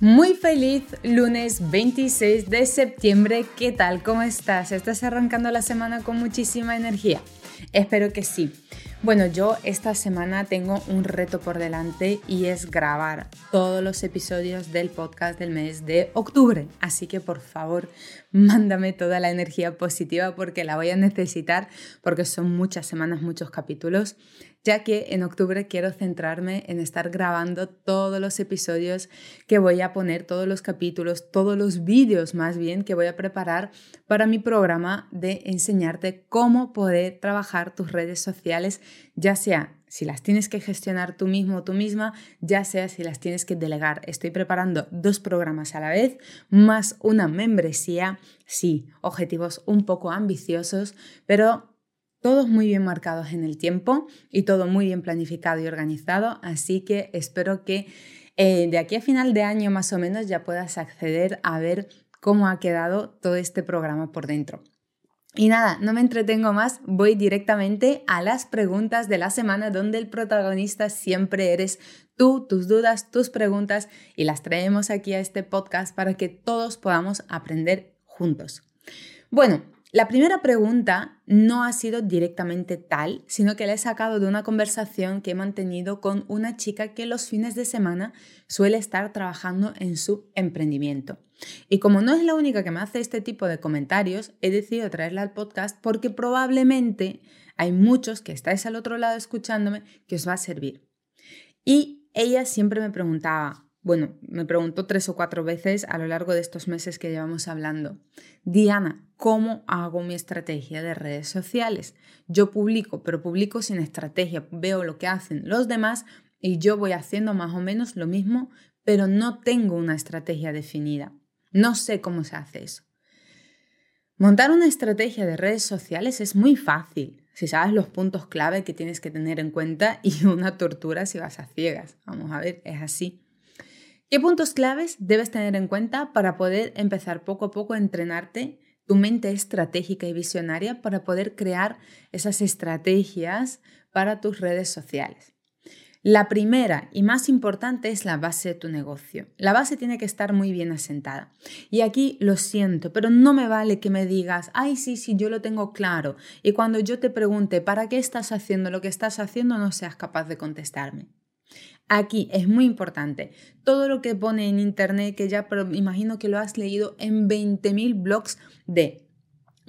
Muy feliz lunes 26 de septiembre. ¿Qué tal? ¿Cómo estás? ¿Estás arrancando la semana con muchísima energía? Espero que sí. Bueno, yo esta semana tengo un reto por delante y es grabar todos los episodios del podcast del mes de octubre. Así que por favor, mándame toda la energía positiva porque la voy a necesitar porque son muchas semanas, muchos capítulos ya que en octubre quiero centrarme en estar grabando todos los episodios que voy a poner, todos los capítulos, todos los vídeos más bien que voy a preparar para mi programa de enseñarte cómo poder trabajar tus redes sociales, ya sea si las tienes que gestionar tú mismo o tú misma, ya sea si las tienes que delegar. Estoy preparando dos programas a la vez, más una membresía, sí, objetivos un poco ambiciosos, pero todos muy bien marcados en el tiempo y todo muy bien planificado y organizado, así que espero que eh, de aquí a final de año más o menos ya puedas acceder a ver cómo ha quedado todo este programa por dentro. Y nada, no me entretengo más, voy directamente a las preguntas de la semana donde el protagonista siempre eres tú, tus dudas, tus preguntas y las traemos aquí a este podcast para que todos podamos aprender juntos. Bueno, la primera pregunta no ha sido directamente tal, sino que la he sacado de una conversación que he mantenido con una chica que los fines de semana suele estar trabajando en su emprendimiento. Y como no es la única que me hace este tipo de comentarios, he decidido traerla al podcast porque probablemente hay muchos que estáis al otro lado escuchándome que os va a servir. Y ella siempre me preguntaba, bueno, me preguntó tres o cuatro veces a lo largo de estos meses que llevamos hablando, Diana, ¿cómo hago mi estrategia de redes sociales? Yo publico, pero publico sin estrategia, veo lo que hacen los demás y yo voy haciendo más o menos lo mismo, pero no tengo una estrategia definida. No sé cómo se hace eso. Montar una estrategia de redes sociales es muy fácil si sabes los puntos clave que tienes que tener en cuenta y una tortura si vas a ciegas. Vamos a ver, es así. ¿Qué puntos claves debes tener en cuenta para poder empezar poco a poco a entrenarte tu mente estratégica y visionaria para poder crear esas estrategias para tus redes sociales? La primera y más importante es la base de tu negocio. La base tiene que estar muy bien asentada. Y aquí lo siento, pero no me vale que me digas, ay, sí, sí, yo lo tengo claro. Y cuando yo te pregunte, ¿para qué estás haciendo lo que estás haciendo? no seas capaz de contestarme. Aquí es muy importante. Todo lo que pone en internet, que ya imagino que lo has leído en 20.000 blogs de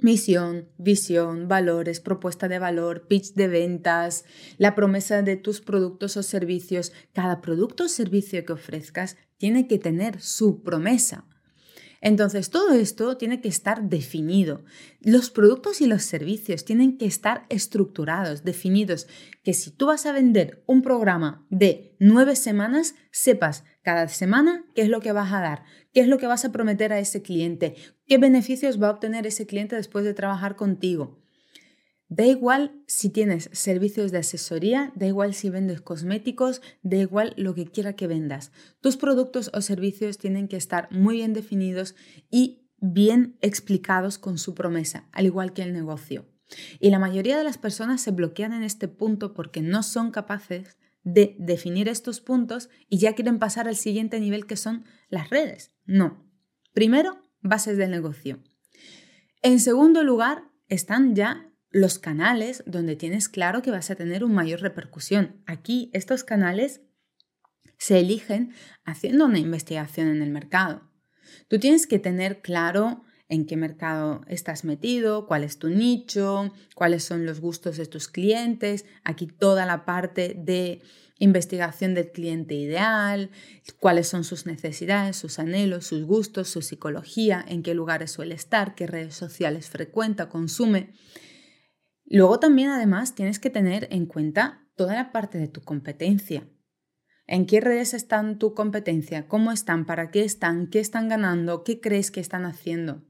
misión, visión, valores, propuesta de valor, pitch de ventas, la promesa de tus productos o servicios. Cada producto o servicio que ofrezcas tiene que tener su promesa. Entonces, todo esto tiene que estar definido. Los productos y los servicios tienen que estar estructurados, definidos, que si tú vas a vender un programa de nueve semanas, sepas cada semana qué es lo que vas a dar, qué es lo que vas a prometer a ese cliente, qué beneficios va a obtener ese cliente después de trabajar contigo. Da igual si tienes servicios de asesoría, da igual si vendes cosméticos, da igual lo que quiera que vendas. Tus productos o servicios tienen que estar muy bien definidos y bien explicados con su promesa, al igual que el negocio. Y la mayoría de las personas se bloquean en este punto porque no son capaces de definir estos puntos y ya quieren pasar al siguiente nivel que son las redes. No. Primero, bases del negocio. En segundo lugar, están ya los canales donde tienes claro que vas a tener una mayor repercusión. Aquí estos canales se eligen haciendo una investigación en el mercado. Tú tienes que tener claro en qué mercado estás metido, cuál es tu nicho, cuáles son los gustos de tus clientes. Aquí toda la parte de investigación del cliente ideal, cuáles son sus necesidades, sus anhelos, sus gustos, su psicología, en qué lugares suele estar, qué redes sociales frecuenta, consume. Luego también además tienes que tener en cuenta toda la parte de tu competencia. ¿En qué redes están tu competencia? ¿Cómo están? ¿Para qué están? ¿Qué están ganando? ¿Qué crees que están haciendo?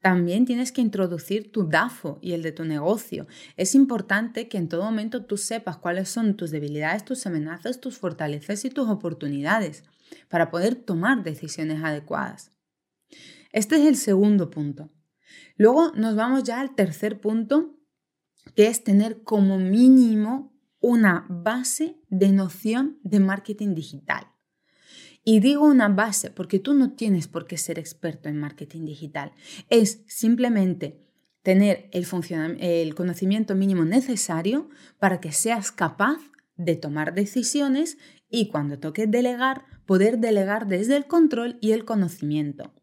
También tienes que introducir tu DAFO y el de tu negocio. Es importante que en todo momento tú sepas cuáles son tus debilidades, tus amenazas, tus fortalezas y tus oportunidades para poder tomar decisiones adecuadas. Este es el segundo punto. Luego nos vamos ya al tercer punto, que es tener como mínimo una base de noción de marketing digital. Y digo una base porque tú no tienes por qué ser experto en marketing digital. Es simplemente tener el, el conocimiento mínimo necesario para que seas capaz de tomar decisiones y cuando toque delegar, poder delegar desde el control y el conocimiento.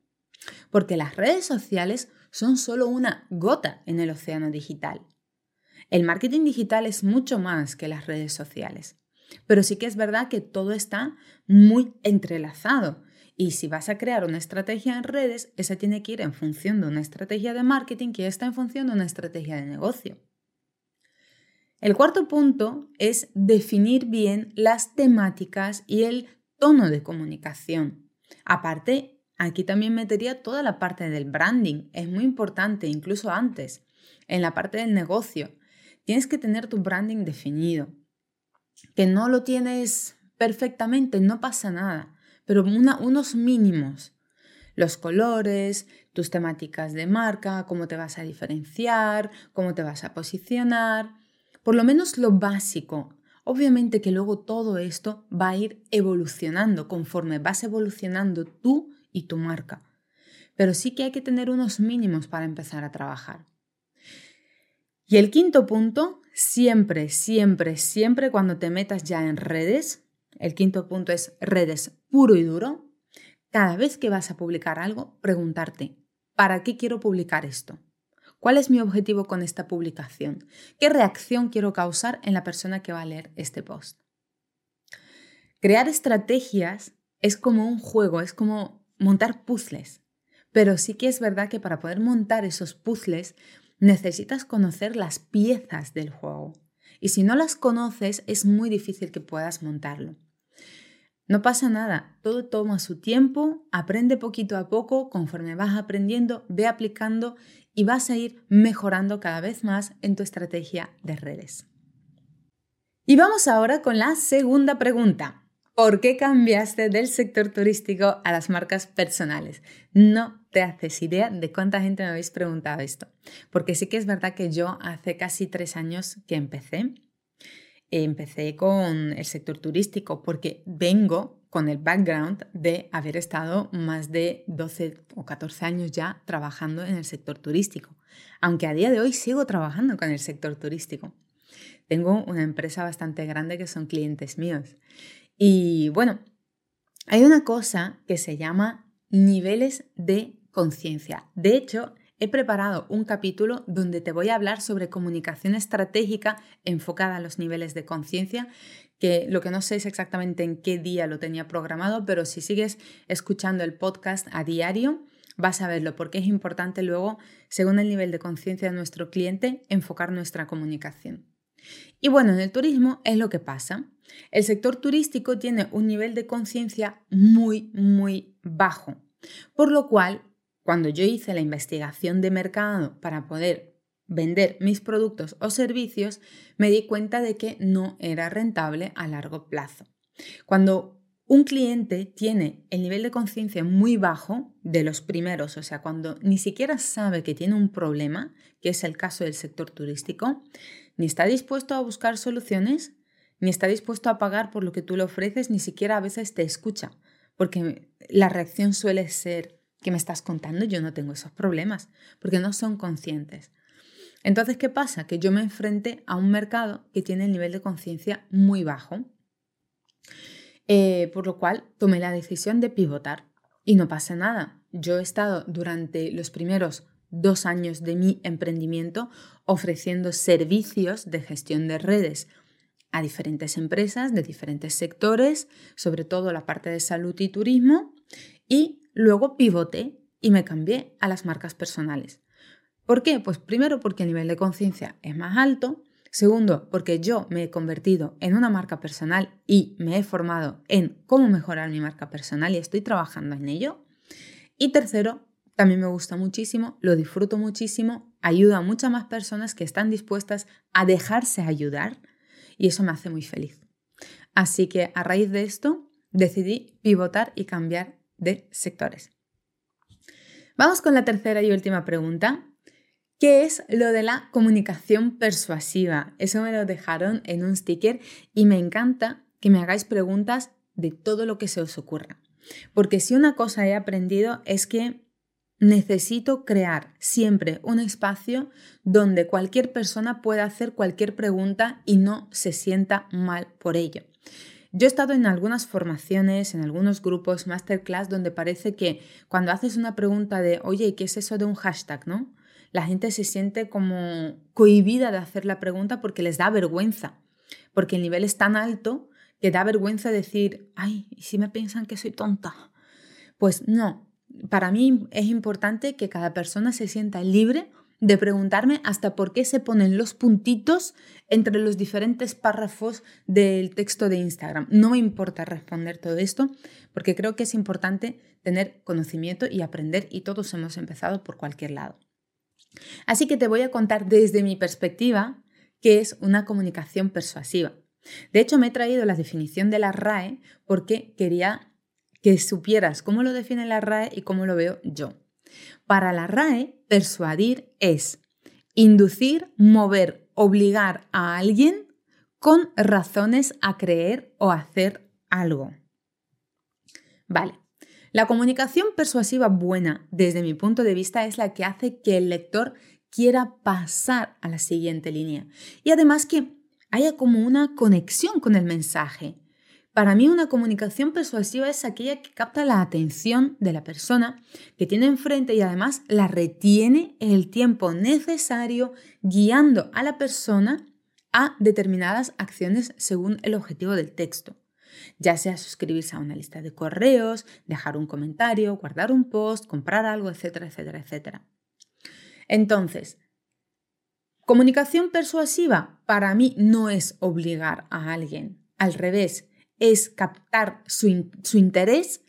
Porque las redes sociales son solo una gota en el océano digital. El marketing digital es mucho más que las redes sociales. Pero sí que es verdad que todo está muy entrelazado. Y si vas a crear una estrategia en redes, esa tiene que ir en función de una estrategia de marketing que está en función de una estrategia de negocio. El cuarto punto es definir bien las temáticas y el tono de comunicación. Aparte, aquí también metería toda la parte del branding. Es muy importante, incluso antes, en la parte del negocio. Tienes que tener tu branding definido que no lo tienes perfectamente, no pasa nada, pero unos mínimos. Los colores, tus temáticas de marca, cómo te vas a diferenciar, cómo te vas a posicionar, por lo menos lo básico. Obviamente que luego todo esto va a ir evolucionando conforme vas evolucionando tú y tu marca. Pero sí que hay que tener unos mínimos para empezar a trabajar. Y el quinto punto siempre, siempre, siempre cuando te metas ya en redes, el quinto punto es redes puro y duro, cada vez que vas a publicar algo, preguntarte, ¿para qué quiero publicar esto? ¿Cuál es mi objetivo con esta publicación? ¿Qué reacción quiero causar en la persona que va a leer este post? Crear estrategias es como un juego, es como montar puzzles. Pero sí que es verdad que para poder montar esos puzzles necesitas conocer las piezas del juego. Y si no las conoces, es muy difícil que puedas montarlo. No pasa nada, todo toma su tiempo, aprende poquito a poco, conforme vas aprendiendo, ve aplicando y vas a ir mejorando cada vez más en tu estrategia de redes. Y vamos ahora con la segunda pregunta. ¿Por qué cambiaste del sector turístico a las marcas personales? No te haces idea de cuánta gente me habéis preguntado esto. Porque sí que es verdad que yo hace casi tres años que empecé, empecé con el sector turístico porque vengo con el background de haber estado más de 12 o 14 años ya trabajando en el sector turístico. Aunque a día de hoy sigo trabajando con el sector turístico. Tengo una empresa bastante grande que son clientes míos. Y bueno, hay una cosa que se llama niveles de conciencia. De hecho, he preparado un capítulo donde te voy a hablar sobre comunicación estratégica enfocada a los niveles de conciencia, que lo que no sé es exactamente en qué día lo tenía programado, pero si sigues escuchando el podcast a diario, vas a verlo, porque es importante luego, según el nivel de conciencia de nuestro cliente, enfocar nuestra comunicación. Y bueno, en el turismo es lo que pasa. El sector turístico tiene un nivel de conciencia muy, muy bajo, por lo cual, cuando yo hice la investigación de mercado para poder vender mis productos o servicios, me di cuenta de que no era rentable a largo plazo. Cuando un cliente tiene el nivel de conciencia muy bajo de los primeros, o sea, cuando ni siquiera sabe que tiene un problema, que es el caso del sector turístico, ni está dispuesto a buscar soluciones, ni está dispuesto a pagar por lo que tú le ofreces, ni siquiera a veces te escucha, porque la reacción suele ser que me estás contando, yo no tengo esos problemas, porque no son conscientes. Entonces, ¿qué pasa? Que yo me enfrente a un mercado que tiene el nivel de conciencia muy bajo, eh, por lo cual tomé la decisión de pivotar. Y no pasa nada. Yo he estado durante los primeros dos años de mi emprendimiento ofreciendo servicios de gestión de redes a diferentes empresas de diferentes sectores, sobre todo la parte de salud y turismo, y luego pivoté y me cambié a las marcas personales. ¿Por qué? Pues primero porque el nivel de conciencia es más alto, Segundo, porque yo me he convertido en una marca personal y me he formado en cómo mejorar mi marca personal y estoy trabajando en ello. Y tercero, también me gusta muchísimo, lo disfruto muchísimo, ayuda a muchas más personas que están dispuestas a dejarse ayudar y eso me hace muy feliz. Así que a raíz de esto decidí pivotar y cambiar de sectores. Vamos con la tercera y última pregunta. ¿Qué es lo de la comunicación persuasiva? Eso me lo dejaron en un sticker y me encanta que me hagáis preguntas de todo lo que se os ocurra. Porque si una cosa he aprendido es que Necesito crear siempre un espacio donde cualquier persona pueda hacer cualquier pregunta y no se sienta mal por ello. Yo he estado en algunas formaciones, en algunos grupos, masterclass, donde parece que cuando haces una pregunta de, oye, ¿qué es eso de un hashtag? ¿no? La gente se siente como cohibida de hacer la pregunta porque les da vergüenza, porque el nivel es tan alto que da vergüenza decir, ay, ¿y si me piensan que soy tonta? Pues no, para mí es importante que cada persona se sienta libre de preguntarme hasta por qué se ponen los puntitos entre los diferentes párrafos del texto de Instagram. No me importa responder todo esto porque creo que es importante tener conocimiento y aprender y todos hemos empezado por cualquier lado. Así que te voy a contar desde mi perspectiva qué es una comunicación persuasiva. De hecho, me he traído la definición de la RAE porque quería que supieras cómo lo define la RAE y cómo lo veo yo. Para la RAE, persuadir es inducir, mover, obligar a alguien con razones a creer o hacer algo. Vale. La comunicación persuasiva buena, desde mi punto de vista, es la que hace que el lector quiera pasar a la siguiente línea. Y además que haya como una conexión con el mensaje. Para mí una comunicación persuasiva es aquella que capta la atención de la persona que tiene enfrente y además la retiene el tiempo necesario guiando a la persona a determinadas acciones según el objetivo del texto. Ya sea suscribirse a una lista de correos, dejar un comentario, guardar un post, comprar algo, etcétera, etcétera, etcétera. Entonces, comunicación persuasiva para mí no es obligar a alguien. Al revés, es captar su, interés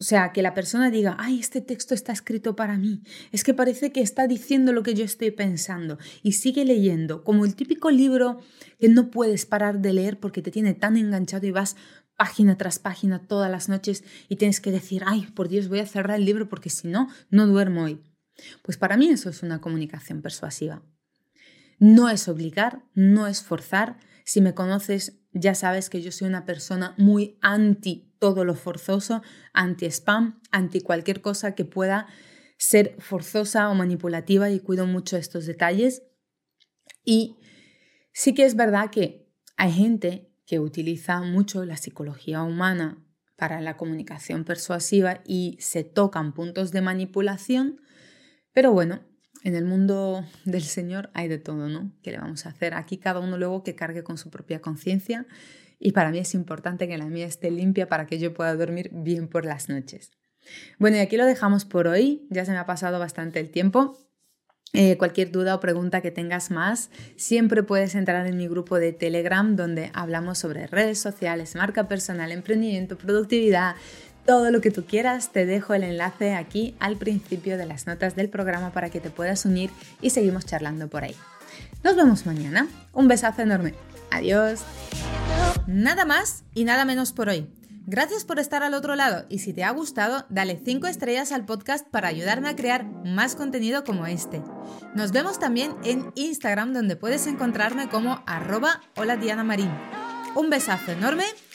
o sea, que la persona diga, ay, este texto está escrito para mí. Es que parece que está diciendo lo que yo estoy pensando. Y sigue leyendo, como el típico libro que no puedes parar de leer porque te tiene tan enganchado y vas página tras página todas las noches y tienes que decir, ay, por Dios, voy a cerrar el libro porque si no, no duermo hoy. Pues para mí eso es una comunicación persuasiva. No es obligar, no es forzar. Si me conoces, ya sabes que yo soy una persona muy anti todo lo forzoso, anti spam, anti cualquier cosa que pueda ser forzosa o manipulativa y cuido mucho estos detalles. Y sí que es verdad que hay gente que utiliza mucho la psicología humana para la comunicación persuasiva y se tocan puntos de manipulación, pero bueno, en el mundo del Señor hay de todo, ¿no? ¿Qué le vamos a hacer? Aquí cada uno luego que cargue con su propia conciencia y para mí es importante que la mía esté limpia para que yo pueda dormir bien por las noches. Bueno, y aquí lo dejamos por hoy, ya se me ha pasado bastante el tiempo. Eh, cualquier duda o pregunta que tengas más, siempre puedes entrar en mi grupo de Telegram donde hablamos sobre redes sociales, marca personal, emprendimiento, productividad, todo lo que tú quieras. Te dejo el enlace aquí al principio de las notas del programa para que te puedas unir y seguimos charlando por ahí. Nos vemos mañana. Un besazo enorme. Adiós. Nada más y nada menos por hoy. Gracias por estar al otro lado y si te ha gustado, dale 5 estrellas al podcast para ayudarme a crear más contenido como este. Nos vemos también en Instagram donde puedes encontrarme como arroba Diana. Un besazo enorme,